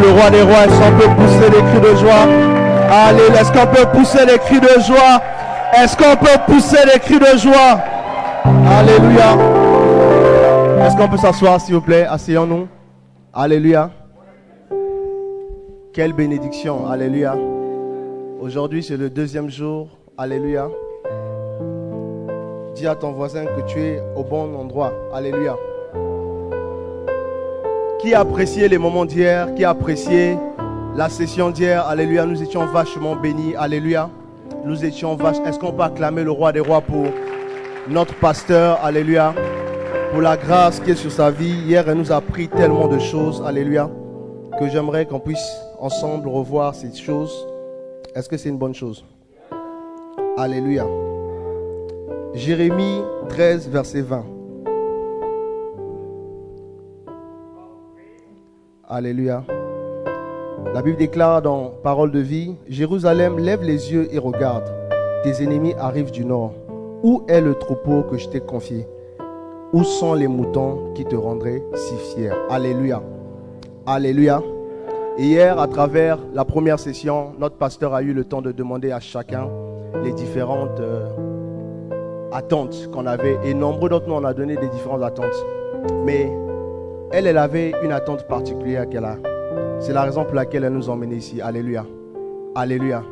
le roi des rois. Est-ce qu'on peut pousser des cris de joie? Allez, est-ce qu'on peut pousser des cris de joie? Est-ce qu'on peut pousser des cris de joie? Alléluia. Est-ce qu'on peut s'asseoir, s'il vous plaît? Asseyons-nous. Alléluia. Quelle bénédiction. Alléluia. Aujourd'hui, c'est le deuxième jour. Alléluia. Dis à ton voisin que tu es au bon endroit. Alléluia. Qui a apprécié les moments d'hier Qui a apprécié la session d'hier Alléluia. Nous étions vachement bénis. Alléluia. Nous étions vachement. Est-ce qu'on peut acclamer le roi des rois pour notre pasteur Alléluia? Pour la grâce qui est sur sa vie. Hier, elle nous a appris tellement de choses. Alléluia. Que j'aimerais qu'on puisse ensemble revoir ces choses. Est-ce que c'est une bonne chose? Alléluia. Jérémie 13, verset 20. Alléluia. La Bible déclare dans Parole de vie, Jérusalem, lève les yeux et regarde. Tes ennemis arrivent du nord. Où est le troupeau que je t'ai confié? Où sont les moutons qui te rendraient si fier? Alléluia. Alléluia. Hier, à travers la première session, notre pasteur a eu le temps de demander à chacun les différentes euh, attentes qu'on avait. Et nombreux d'entre nous, on donné des différentes attentes. Mais elle, avait une attente particulière qu'elle a. C'est la raison pour laquelle elle nous a emmenés ici. Alléluia. Alléluia.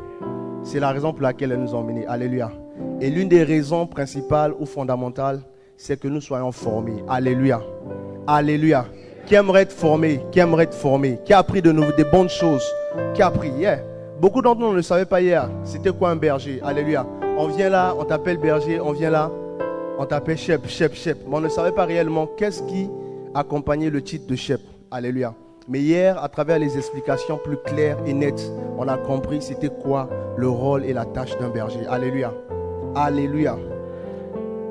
C'est la raison pour laquelle elle nous a emmenés. Alléluia. Et l'une des raisons principales ou fondamentales, c'est que nous soyons formés. Alléluia. Alléluia. Qui aimerait être formé, qui aimerait être formé, qui a appris de des bonnes choses, qui a appris hier? Beaucoup d'entre nous ne le savaient pas hier. C'était quoi un berger? Alléluia. On vient là, on t'appelle berger, on vient là, on t'appelle chef, chef, chef. Mais on ne savait pas réellement qu'est-ce qui accompagnait le titre de chef. Alléluia. Mais hier, à travers les explications plus claires et nettes, on a compris c'était quoi le rôle et la tâche d'un berger. Alléluia. Alléluia.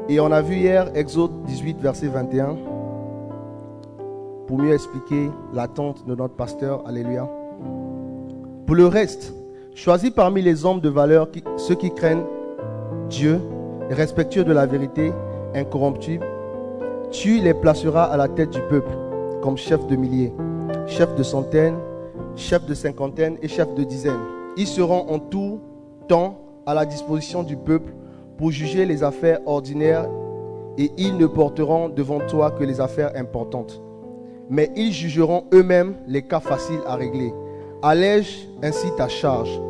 Et on a vu hier Exode 18, verset 21, pour mieux expliquer l'attente de notre pasteur. Alléluia. Pour le reste, choisis parmi les hommes de valeur ceux qui craignent Dieu, respectueux de la vérité, incorruptible. Tu les placeras à la tête du peuple comme chef de milliers, chef de centaines, chef de cinquantaines et chef de dizaines. Ils seront en tout temps à la disposition du peuple pour juger les affaires ordinaires et ils ne porteront devant toi que les affaires importantes. Mais ils jugeront eux-mêmes les cas faciles à régler. Allège ainsi ta charge,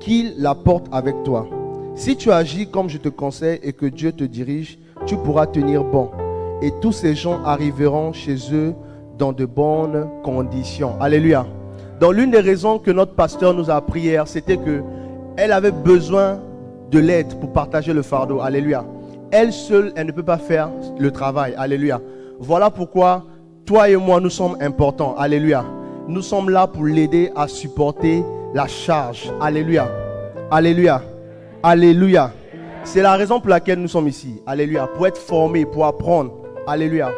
qu'ils la portent avec toi. Si tu agis comme je te conseille et que Dieu te dirige, tu pourras tenir bon. Et tous ces gens arriveront chez eux dans de bonnes conditions. Alléluia. Dans l'une des raisons que notre pasteur nous a appris hier, c'était que elle avait besoin de l'aide pour partager le fardeau. Alléluia. Elle seule, elle ne peut pas faire le travail. Alléluia. Voilà pourquoi toi et moi, nous sommes importants. Alléluia. Nous sommes là pour l'aider à supporter la charge. Alléluia. Alléluia. Alléluia. C'est la raison pour laquelle nous sommes ici. Alléluia. Pour être formés, pour apprendre. Alléluia.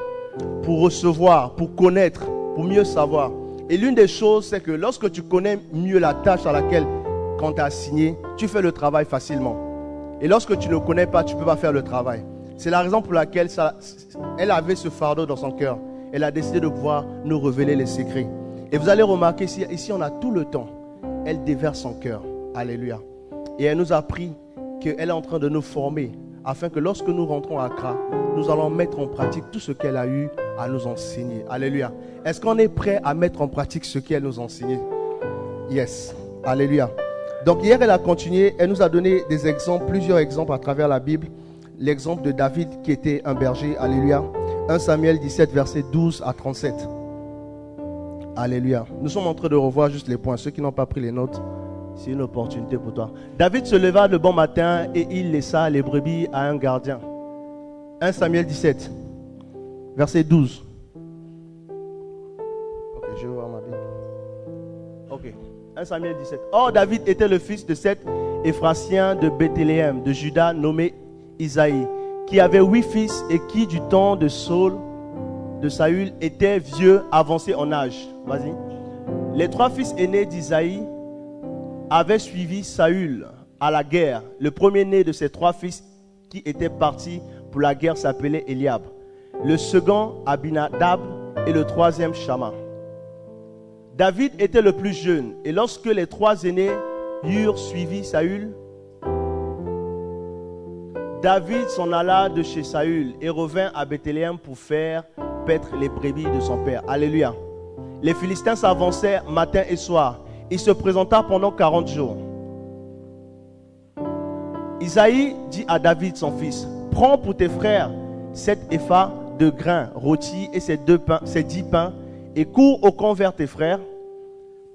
Pour recevoir, pour connaître, pour mieux savoir. Et l'une des choses, c'est que lorsque tu connais mieux la tâche à laquelle quand tu as signé, tu fais le travail facilement. Et lorsque tu ne connais pas, tu ne peux pas faire le travail. C'est la raison pour laquelle elle avait ce fardeau dans son cœur. Elle a décidé de pouvoir nous révéler les secrets. Et vous allez remarquer ici, ici on a tout le temps. Elle déverse son cœur. Alléluia. Et elle nous a appris qu'elle est en train de nous former afin que lorsque nous rentrons à Accra, nous allons mettre en pratique tout ce qu'elle a eu à nous enseigner. Alléluia. Est-ce qu'on est prêt à mettre en pratique ce qu'elle nous a enseigné Yes. Alléluia. Donc hier, elle a continué, elle nous a donné des exemples, plusieurs exemples à travers la Bible. L'exemple de David qui était un berger. Alléluia. 1 Samuel 17, verset 12 à 37. Alléluia. Nous sommes en train de revoir juste les points. Ceux qui n'ont pas pris les notes, c'est une opportunité pour toi. David se leva le bon matin et il laissa les brebis à un gardien. 1 Samuel 17, verset 12. Ok, je vais voir ma Bible. Ok. 1 Samuel 17. Or, David était le fils de cet Éphrasien de Bethléem, de Juda, nommé Isaïe, qui avait huit fils et qui, du temps de Saul, de Saül, était vieux, avancé en âge. Vas-y. Les trois fils aînés d'Isaïe avaient suivi Saül à la guerre. Le premier-né de ces trois fils qui étaient partis pour la guerre s'appelait Eliab. Le second, Abinadab, et le troisième, Shama. David était le plus jeune, et lorsque les trois aînés eurent suivi Saül, David s'en alla de chez Saül et revint à Bethléem pour faire paître les brebis de son père. Alléluia. Les Philistins s'avançaient matin et soir. Il se présenta pendant 40 jours. Isaïe dit à David, son fils, prends pour tes frères sept épha de grains rôtis et ces, deux pains, ces dix pains, et cours au camp vers tes frères.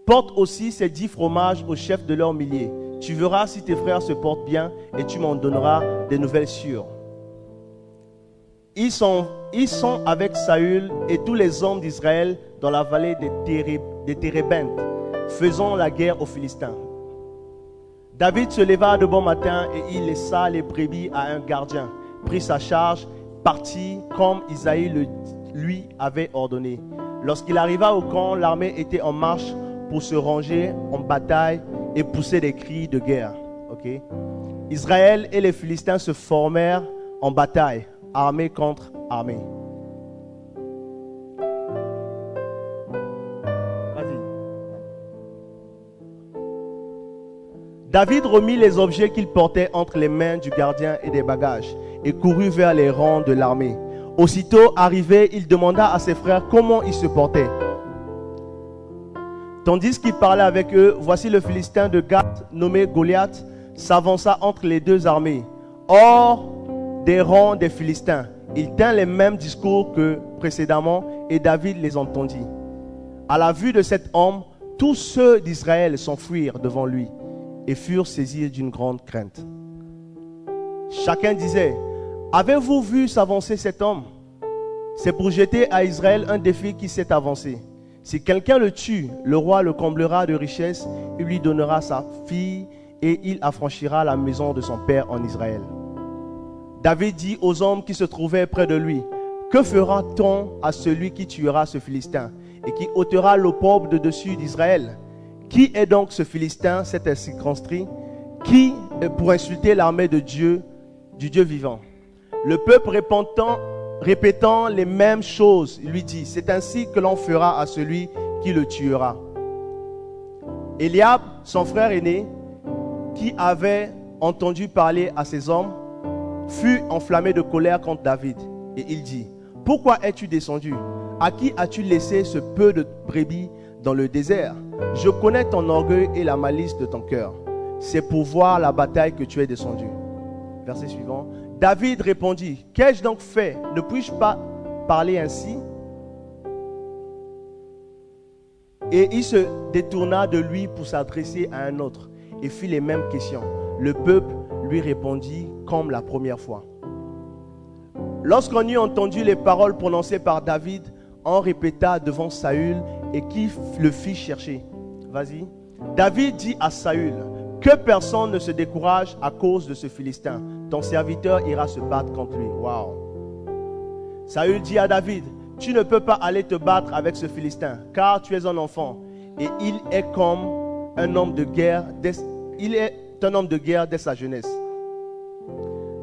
Porte aussi ces dix fromages au chef de leur millier. Tu verras si tes frères se portent bien et tu m'en donneras des nouvelles sûres. Ils sont, ils sont avec Saül et tous les hommes d'Israël dans la vallée des, Térébentes, faisant la guerre aux Philistins. David se leva de bon matin et il laissa les brebis à un gardien, prit sa charge, partit comme Isaïe lui avait ordonné. Lorsqu'il arriva au camp, l'armée était en marche pour se ranger en bataille et pousser des cris de guerre. Israël et les Philistins se formèrent en bataille, armée contre armée. David remit les objets qu'il portait entre les mains du gardien et des bagages et courut vers les rangs de l'armée. Aussitôt arrivé, il demanda à ses frères comment ils se portaient. Tandis qu'il parlait avec eux, voici le Philistin de Gath, nommé Goliath, s'avança entre les deux armées. Hors des rangs des Philistins, il tint les mêmes discours que précédemment et David les entendit. À la vue de cet homme, tous ceux d'Israël s'enfuirent devant lui et furent saisis d'une grande crainte. Chacun disait, avez-vous vu s'avancer cet homme? C'est pour jeter à Israël un défi qui s'est avancé. Si quelqu'un le tue, le roi le comblera de richesses, il lui donnera sa fille et il affranchira la maison de son père en Israël. David dit aux hommes qui se trouvaient près de lui, Que fera-t-on à celui qui tuera ce Philistin et qui ôtera pauvre de dessus d'Israël? Qui est donc ce Philistin, cet circonscrit, qui, pour insulter l'armée de Dieu, du Dieu vivant? Le peuple répétant, répétant les mêmes choses, lui dit, c'est ainsi que l'on fera à celui qui le tuera. Eliab, son frère aîné, qui avait entendu parler à ces hommes, fut enflammé de colère contre David. Et il dit, pourquoi es-tu descendu? À qui as-tu laissé ce peu de brebis dans le désert? Je connais ton orgueil et la malice de ton cœur. C'est pour voir la bataille que tu es descendu. Verset suivant. David répondit, qu'ai-je donc fait? Ne puis-je pas parler ainsi? Et il se détourna de lui pour s'adresser à un autre et fit les mêmes questions. Le peuple lui répondit comme la première fois. Lorsqu'on eut entendu les paroles prononcées par David, on répéta devant Saül et qui le fit chercher. David dit à Saül, que personne ne se décourage à cause de ce Philistin. Ton serviteur ira se battre contre lui. Waouh. Saül dit à David, tu ne peux pas aller te battre avec ce Philistin, car tu es un enfant. Et il est comme un homme de guerre. il est un homme de guerre dès sa jeunesse.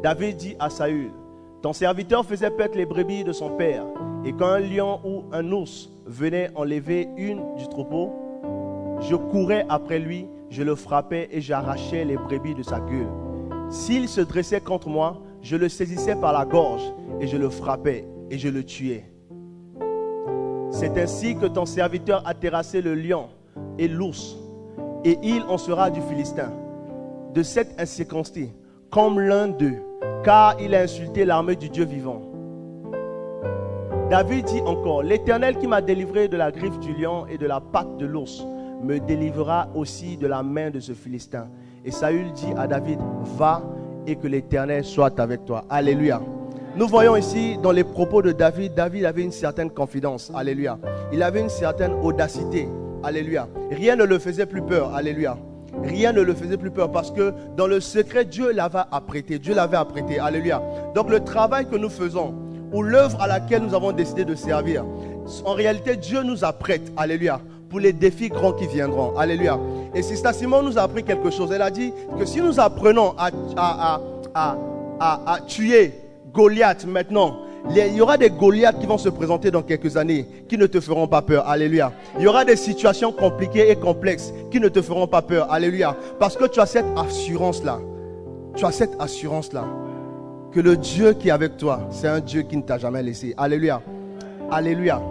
David dit à Saül, ton serviteur faisait paître les brebis de son père. Et quand un lion ou un ours venait enlever une du troupeau, je courais après lui, je le frappais et j'arrachais les brebis de sa gueule. S'il se dressait contre moi, je le saisissais par la gorge et je le frappais et je le tuais. C'est ainsi que ton serviteur a terrassé le lion et l'ours, et il en sera du Philistin, de cette incirconstance, comme l'un d'eux car il a insulté l'armée du Dieu vivant. David dit encore, l'Éternel qui m'a délivré de la griffe du lion et de la patte de l'ours, me délivrera aussi de la main de ce Philistin. Et Saül dit à David, va et que l'Éternel soit avec toi. Alléluia. Nous voyons ici dans les propos de David, David avait une certaine confidence. Alléluia. Il avait une certaine audacité. Alléluia. Rien ne le faisait plus peur. Alléluia rien ne le faisait plus peur parce que dans le secret, Dieu l'avait apprêté. Dieu l'avait apprêté. Alléluia. Donc le travail que nous faisons, ou l'œuvre à laquelle nous avons décidé de servir, en réalité, Dieu nous apprête. Alléluia. Pour les défis grands qui viendront. Alléluia. Et Sister Simon nous a appris quelque chose. Elle a dit que si nous apprenons à, tuer Goliath maintenant, il y aura des Goliaths qui vont se présenter dans quelques années, qui ne te feront pas peur. Alléluia. Il y aura des situations compliquées et complexes qui ne te feront pas peur. Alléluia. Parce que tu as cette assurance-là. Tu as cette assurance-là. Que le Dieu qui est avec toi, c'est un Dieu qui ne t'a jamais laissé. Alléluia. Alléluia.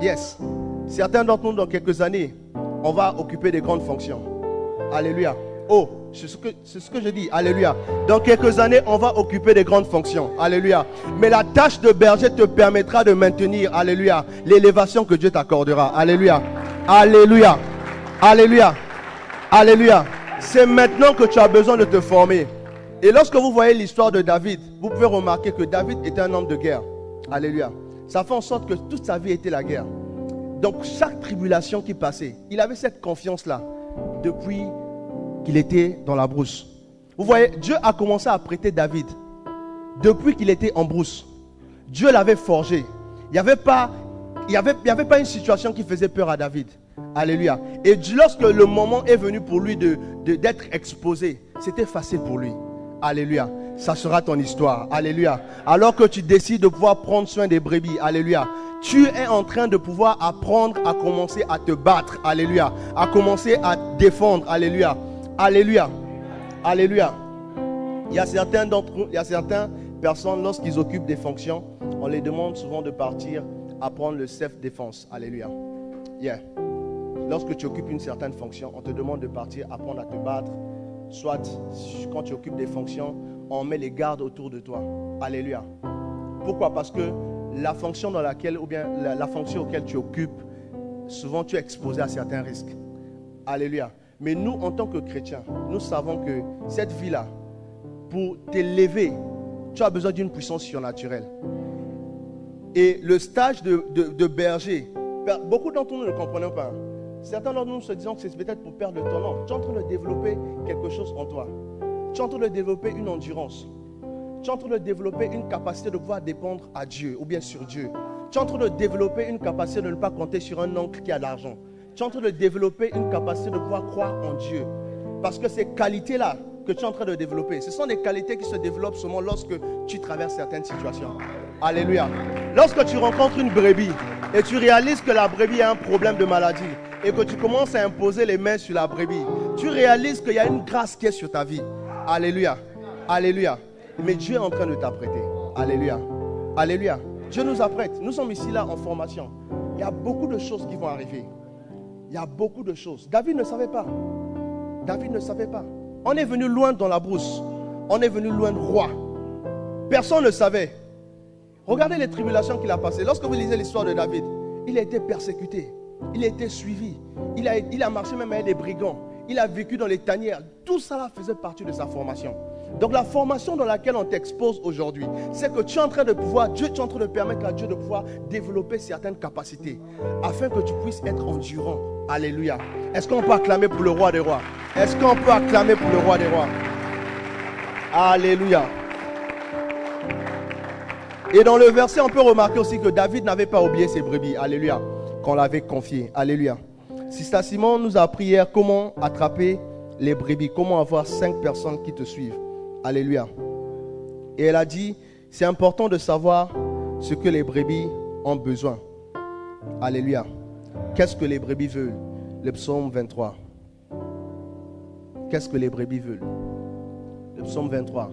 Yes. Certains d'entre nous, dans quelques années, on va occuper des grandes fonctions. Alléluia. Oh, c'est ce, que, je dis. Alléluia. Dans quelques années, on va occuper des grandes fonctions. Alléluia. Mais la tâche de berger te permettra de maintenir, Alléluia, l'élévation que Dieu t'accordera. Alléluia. Alléluia. Alléluia. Alléluia. C'est maintenant que tu as besoin de te former. Et lorsque vous voyez l'histoire de David, vous pouvez remarquer que David était un homme de guerre. Alléluia. Ça fait en sorte que toute sa vie était la guerre. Donc chaque tribulation qui passait, il avait cette confiance-là depuis qu'il était dans la brousse. Vous voyez, Dieu a commencé à prêter David depuis qu'il était en brousse. Dieu l'avait forgé. Il n'y avait, pas, une situation qui faisait peur à David. Alléluia. Et lorsque le moment est venu pour lui d'être d'être exposé, c'était facile pour lui. Alléluia. Ça sera ton histoire. Alléluia. Alors que tu décides de pouvoir prendre soin des brebis. Alléluia tu es en train de pouvoir apprendre à commencer à te battre. Alléluia. À commencer à défendre. Alléluia. Alléluia. Alléluia. Il y a il y a certaines personnes, lorsqu'ils occupent des fonctions, on les demande souvent de partir apprendre le self-défense. Alléluia. Yeah. Lorsque tu occupes une certaine fonction, on te demande de partir apprendre à te battre. Soit quand tu occupes des fonctions, on met les gardes autour de toi. Alléluia. Pourquoi? Parce que la fonction dans laquelle, ou bien la, fonction auquel tu occupes, souvent tu es exposé à certains risques. Alléluia. Mais nous, en tant que chrétiens, nous savons que cette vie-là, pour t'élever, tu as besoin d'une puissance surnaturelle. Et le stage de, berger, beaucoup d'entre nous ne comprenons pas. Certains d'entre nous se disent que c'est peut-être pour perdre ton nom. Tu es en train de développer quelque chose en toi. Tu es en train de développer une endurance tu es en train de développer une capacité de pouvoir dépendre à Dieu ou bien sur Dieu. Tu es en train de développer une capacité de ne pas compter sur un oncle qui a l'argent. Tu es en train de développer une capacité de pouvoir croire en Dieu. Parce que ces qualités-là que tu es en train de développer, ce sont des qualités qui se développent seulement lorsque tu traverses certaines situations. Alléluia. Lorsque tu rencontres une brebis et tu réalises que la brebis a un problème de maladie et que tu commences à imposer les mains sur la brebis, tu réalises qu'il y a une grâce qui est sur ta vie. Alléluia. Alléluia. Mais Dieu est en train de t'apprêter. Alléluia. Alléluia. Dieu nous apprête. Nous sommes ici là en formation. Il y a beaucoup de choses qui vont arriver. Il y a beaucoup de choses. David ne savait pas. David ne savait pas. On est venu loin dans la brousse. On est venu loin de roi. Personne ne savait. Regardez les tribulations qu'il a passées. Lorsque vous lisez l'histoire de David, il a été persécuté. Il a été suivi. Il a, il a marché même avec des brigands. Il a vécu dans les tanières. Tout cela faisait partie de sa formation. Donc la formation dans laquelle on t'expose aujourd'hui, c'est que tu es en train de pouvoir, Dieu, tu es en train de permettre à Dieu de pouvoir développer certaines capacités afin que tu puisses être endurant. Alléluia. Est-ce qu'on peut acclamer pour le roi des rois? Est-ce qu'on peut acclamer pour le roi des rois? Alléluia. Et dans le verset, on peut remarquer aussi que David n'avait pas oublié ses brebis. Alléluia. Qu'on l'avait confié. Alléluia. Sista Simon nous a appris hier comment attraper les brebis, comment avoir cinq personnes qui te suivent. Alléluia. Et elle a dit, c'est important de savoir ce que les brebis ont besoin. Alléluia. Qu'est-ce que les brebis veulent? Le psaume 23. Qu'est-ce que les brebis veulent? Le psaume 23.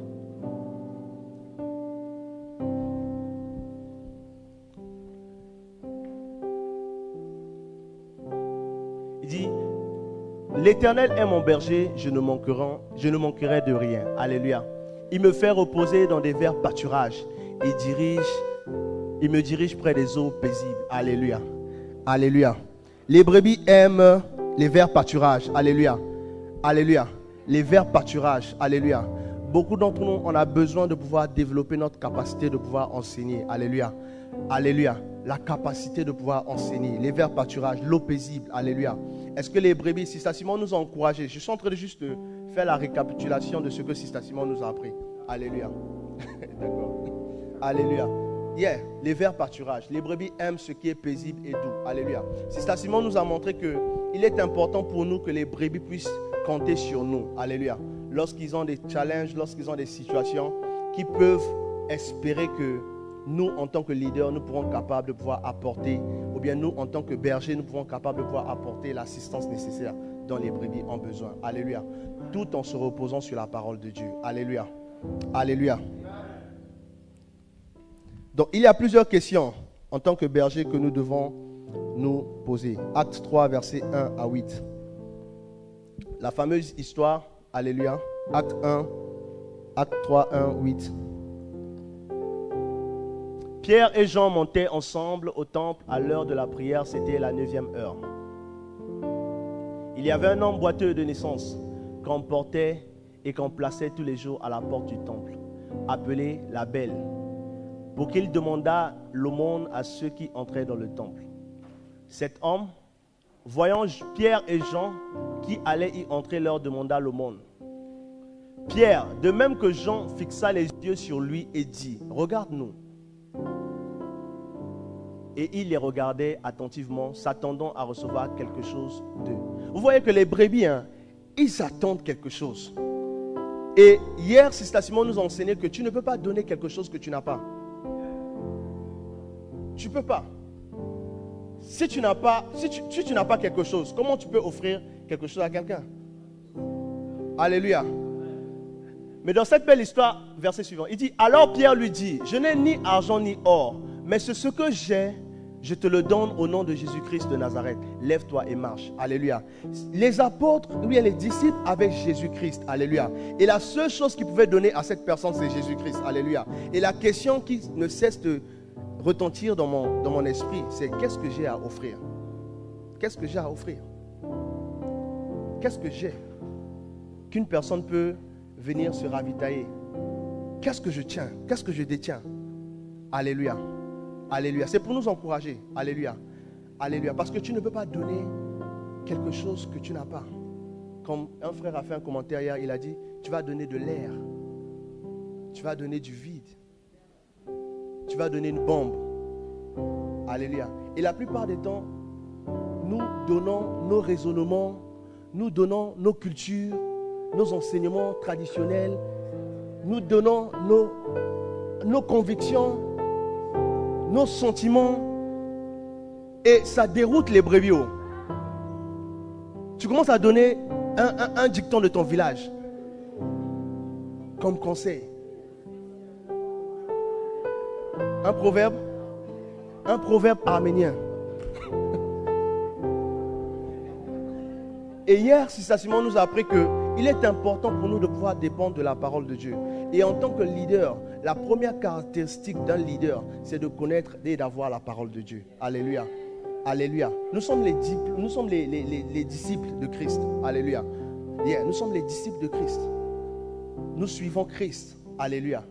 Il dit, L'Éternel est mon berger, je ne, manquerai, de rien. Alléluia. Il me fait reposer dans des verts pâturages. Il, dirige, il me dirige près des eaux paisibles. Alléluia. Alléluia. Les brebis aiment les verts pâturages. Alléluia. Alléluia. Les verts pâturages. Alléluia. Beaucoup d'entre nous, on a besoin de pouvoir développer notre capacité de pouvoir enseigner. Alléluia. Alléluia. La capacité de pouvoir enseigner. Les verts pâturages, l'eau paisible. Alléluia. Est-ce que les brebis, Sista Simon nous a encouragés? Je suis en train de juste faire la récapitulation de ce que Sista Simon nous a appris. Alléluia. D'accord. Alléluia. Yeah, les verts pâturages. Les brebis aiment ce qui est paisible et doux. Alléluia. Sista Simon nous a montré que il est important pour nous que les brebis puissent compter sur nous. Alléluia. Lorsqu'ils ont des challenges, lorsqu'ils ont des situations qui peuvent espérer que nous, en tant que leaders, nous pourrons capables de pouvoir apporter, bien nous, en tant que bergers, nous pouvons capables de pouvoir apporter l'assistance nécessaire dont les brebis ont besoin. Alléluia. Tout en se reposant sur la parole de Dieu. Alléluia. Alléluia. Donc, il y a plusieurs questions en tant que berger que nous devons nous poser. Acte 3, versets 1 à 8. La fameuse histoire, Alléluia. Acte 1, Acte 3, 1, 8. Pierre et Jean montaient ensemble au temple à l'heure de la prière, c'était la neuvième heure. Il y avait un homme boiteux de naissance qu'on portait et qu'on plaçait tous les jours à la porte du temple, appelé la Belle, pour qu'il demandât l'aumône à ceux qui entraient dans le temple. Cet homme, voyant Pierre et Jean qui allaient y entrer, leur demanda l'aumône. Pierre, de même que Jean, fixa les yeux sur lui et dit, Regarde-nous. Et il les regardait attentivement, s'attendant à recevoir quelque chose d'eux. Vous voyez que les brebis, hein, ils attendent quelque chose. Et hier, Sister Simon nous a enseigné que tu ne peux pas donner quelque chose que tu n'as pas. Tu ne peux pas. Si tu n'as pas, si tu, si tu n'as pas quelque chose, comment tu peux offrir quelque chose à quelqu'un? Alléluia. Mais dans cette belle histoire, verset suivant, il dit, alors Pierre lui dit, je n'ai ni argent ni or, mais c'est ce que j'ai, je te le donne au nom de Jésus-Christ de Nazareth. Lève-toi et marche. Alléluia. Les apôtres, et les disciples avec Jésus-Christ. Alléluia. Et la seule chose qu'ils pouvaient donner à cette personne, c'est Jésus-Christ. Alléluia. Et la question qui ne cesse de retentir dans mon, dans mon esprit, c'est qu'est-ce que j'ai à offrir? Qu'est-ce que j'ai à offrir? Qu'est-ce que j'ai qu'une personne peut venir se ravitailler? Qu'est-ce que je tiens? Qu'est-ce que je détiens? Alléluia. Alléluia. C'est pour nous encourager. Alléluia. Alléluia. Parce que tu ne peux pas donner quelque chose que tu n'as pas. Comme un frère a fait un commentaire hier, il a dit, tu vas donner de l'air. Tu vas donner du vide. Tu vas donner une bombe. Alléluia. Et la plupart des temps, nous donnons nos raisonnements, nous donnons nos cultures, nos enseignements traditionnels, nous donnons nos, nos convictions nos sentiments et ça déroute les brebis. Tu commences à donner un, dicton de ton village comme conseil. Un proverbe, un proverbe arménien. Et hier, Simon nous a appris qu'il est important pour nous de pouvoir dépendre de la parole de Dieu. Et en tant que leader, la première caractéristique d'un leader, c'est de connaître et d'avoir la parole de Dieu. Alléluia. Alléluia. Nous sommes les, nous sommes les, disciples de Christ. Alléluia. nous sommes les disciples de Christ. Nous suivons Christ. Alléluia.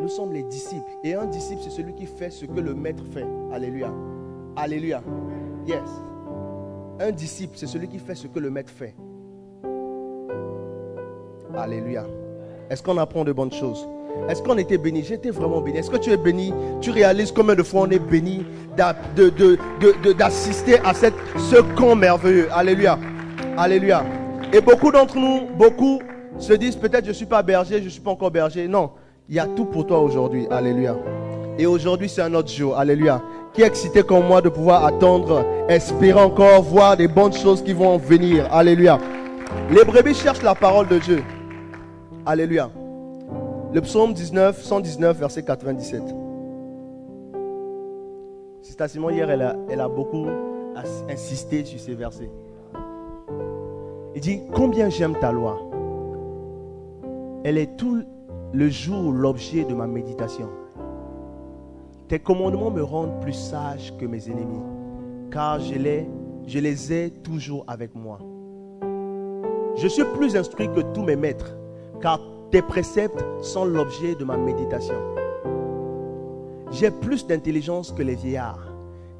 Nous sommes les disciples. Et un disciple, c'est celui qui fait ce que le maître fait. Alléluia. Alléluia. Yes. Un disciple, c'est celui qui fait ce que le maître fait. Alléluia. Est-ce qu'on apprend de bonnes choses? Est-ce qu'on était béni? J'étais vraiment béni. Est-ce que tu es béni? Tu réalises combien de fois on est béni d'assister à cette, ce camp merveilleux. Alléluia. Alléluia. Et beaucoup d'entre nous, beaucoup se disent peut-être je ne suis pas berger, je ne suis pas encore berger. Non, il y a tout pour toi aujourd'hui. Alléluia. Et aujourd'hui, c'est un autre jour. Alléluia. Qui est excité comme moi de pouvoir attendre, espérer encore voir des bonnes choses qui vont venir. Alléluia. Les brebis cherchent la parole de Dieu. Alléluia. Le psaume 19, 119, verset 97. Sista Simon, hier, elle a, beaucoup insisté sur ces versets. Il dit, combien j'aime ta loi. Elle est tout le jour l'objet de ma méditation. Tes commandements me rendent plus sage que mes ennemis, car je les ai toujours avec moi. Je suis plus instruit que tous mes maîtres, car tes préceptes sont l'objet de ma méditation. J'ai plus d'intelligence que les vieillards,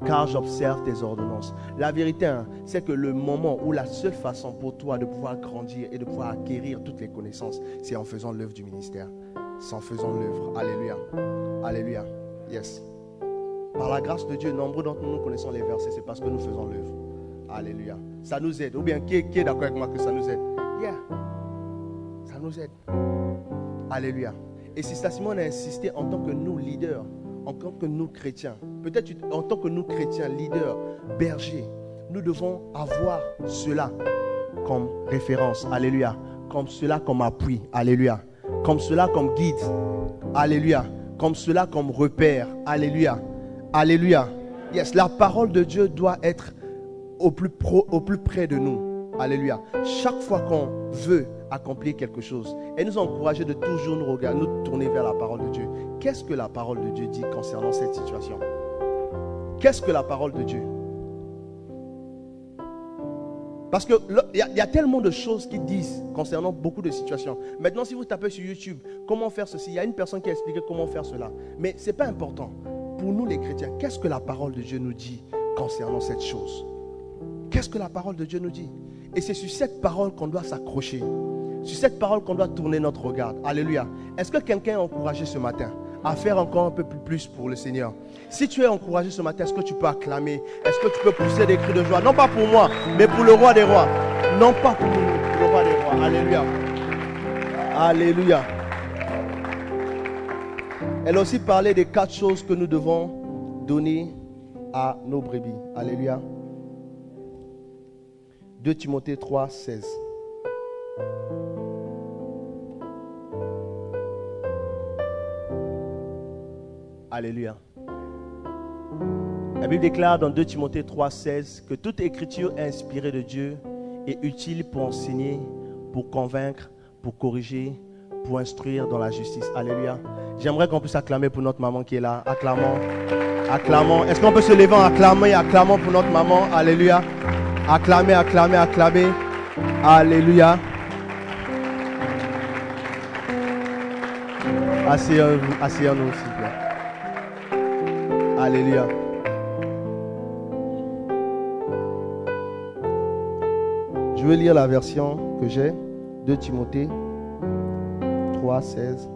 car j'observe tes ordonnances. La vérité, hein, c'est que le moment où la seule façon pour toi de pouvoir grandir et de pouvoir acquérir toutes les connaissances, c'est en faisant l'œuvre du ministère. C'est en faisant l'œuvre. Alléluia. Alléluia. Yes. Par la grâce de Dieu, nombreux d'entre nous, connaissons les versets, c'est parce que nous faisons l'œuvre. Alléluia. Ça nous aide. Ou bien, qui est, d'accord avec moi que ça nous aide? Yeah nous aide. Alléluia. Et Sister Simon a insisté en tant que nous, leaders, en tant que nous chrétiens, peut-être en tant que nous chrétiens, leaders, bergers, nous devons avoir cela comme référence. Alléluia. Comme cela comme appui. Alléluia. Comme cela comme guide. Alléluia. Comme cela comme repère. Alléluia. Alléluia. Yes, la parole de Dieu doit être au plus, au plus près de nous. Alléluia. Chaque fois qu'on veut accomplir quelque chose, et nous encourager de toujours nous regarder, nous tourner vers la parole de Dieu. Qu'est-ce que la parole de Dieu dit concernant cette situation? Qu'est-ce que la parole de Dieu? Parce qu'il y, y, a tellement de choses qui disent concernant beaucoup de situations. Maintenant, si vous tapez sur YouTube, comment faire ceci, il y a une personne qui a expliqué comment faire cela. Mais ce n'est pas important. Pour nous les chrétiens, qu'est-ce que la parole de Dieu nous dit concernant cette chose? Qu'est-ce que la parole de Dieu nous dit? Et c'est sur cette parole qu'on doit s'accrocher. Sur cette parole qu'on doit tourner notre regard. Alléluia. Est-ce que quelqu'un est encouragé ce matin à faire encore un peu plus pour le Seigneur? Si tu es encouragé ce matin, est-ce que tu peux acclamer? Est-ce que tu peux pousser des cris de joie? Non pas pour moi, mais pour le roi des rois. Non pas pour le roi des rois. Alléluia. Alléluia. Elle a aussi parlé des quatre choses que nous devons donner à nos brebis. Alléluia. 2 Timothée 3, 16. Alléluia. La Bible déclare dans 2 Timothée 3,16 que toute écriture inspirée de Dieu est utile pour enseigner, pour convaincre, pour corriger, pour instruire dans la justice. Alléluia. J'aimerais qu'on puisse acclamer pour notre maman qui est là. Acclamons. Acclamons. Est-ce qu'on peut se lever en acclamant et acclamons pour notre maman? Alléluia. Acclamer, acclamer, acclamer. Alléluia. Asseyons-nous, asseyons-nous. Alléluia. Je vais lire la version que j'ai de Timothée 3, 16.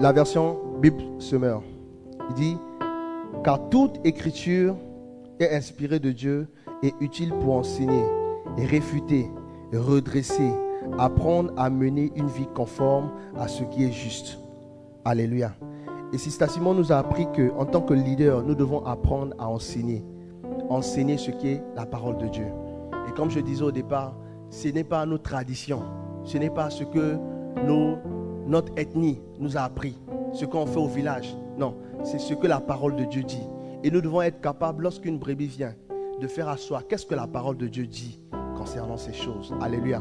La version Bible Summer. Il dit Car toute écriture est inspirée de Dieu et utile pour enseigner réfuter, redresser apprendre à mener une vie conforme à ce qui est juste. Alléluia. Et Sister Simon nous a appris qu'en tant que leader, nous devons apprendre à enseigner. Enseigner ce qui est la parole de Dieu. Et comme je disais au départ, ce n'est pas nos traditions. Ce n'est pas ce que notre ethnie nous a appris. Ce qu'on fait au village. Non, c'est ce que la parole de Dieu dit. Et nous devons être capables, lorsqu'une brebis vient, de faire asseoir qu'est-ce que la parole de Dieu dit concernant ces choses. Alléluia.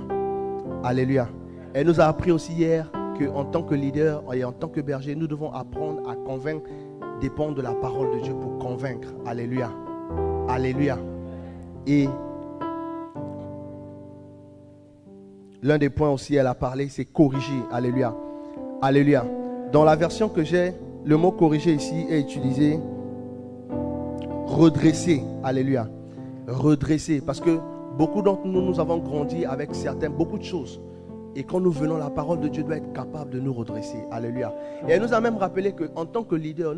Alléluia. Elle nous a appris aussi hier qu'en tant que leader et en tant que berger, nous devons apprendre à convaincre, dépendre de la parole de Dieu pour convaincre. Alléluia. Alléluia. Et l'un des points aussi, elle a parlé, c'est corriger. Alléluia. Alléluia. Dans la version que j'ai, le mot corriger ici est utilisé redresser. Alléluia. Redresser. Parce que Beaucoup d'entre nous, nous avons grandi avec certaines, beaucoup de choses. Et quand nous venons, la parole de Dieu doit être capable de nous redresser. Alléluia. Et elle nous a même rappelé qu'en tant que leader,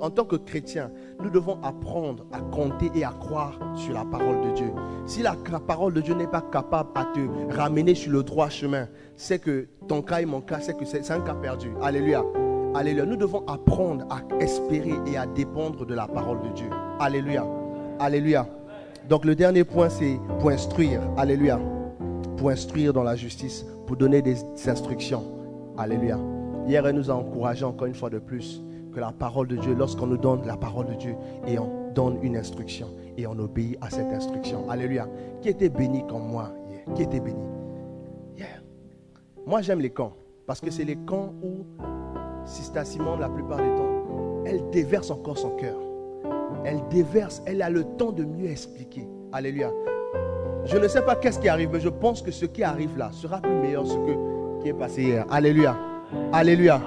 en tant que chrétiens, nous devons apprendre à compter et à croire sur la parole de Dieu. Si la parole de Dieu n'est pas capable à te ramener sur le droit chemin, c'est que ton cas et mon cas, c'est que c'est un cas perdu. Alléluia. Alléluia. Nous devons apprendre à espérer et à dépendre de la parole de Dieu. Alléluia. Alléluia. Donc le dernier point, c'est pour instruire. Alléluia. Pour instruire dans la justice, pour donner des instructions. Alléluia. Hier, elle nous a encouragé encore une fois de plus que la parole de Dieu, lorsqu'on nous donne la parole de Dieu et on donne une instruction et on obéit à cette instruction. Alléluia. Qui était béni comme moi hier? Qui était béni? Moi, j'aime les camps parce que c'est les camps où Sista Simon, la plupart du temps, elle déverse encore son cœur elle déverse, elle a le temps de mieux expliquer. Alléluia. Je ne sais pas qu'est-ce qui arrive, mais je pense que ce qui arrive là sera plus meilleur que ce qui est passé hier. Alléluia. Alléluia.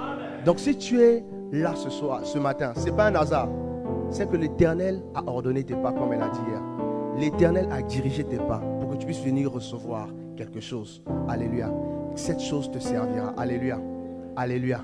Donc si tu es là ce soir, ce matin, ce n'est pas un hasard. C'est que l'Éternel a ordonné tes pas comme elle a dit hier. L'Éternel a dirigé tes pas pour que tu puisses venir recevoir quelque chose. Alléluia. Cette chose te servira. Alléluia. Alléluia.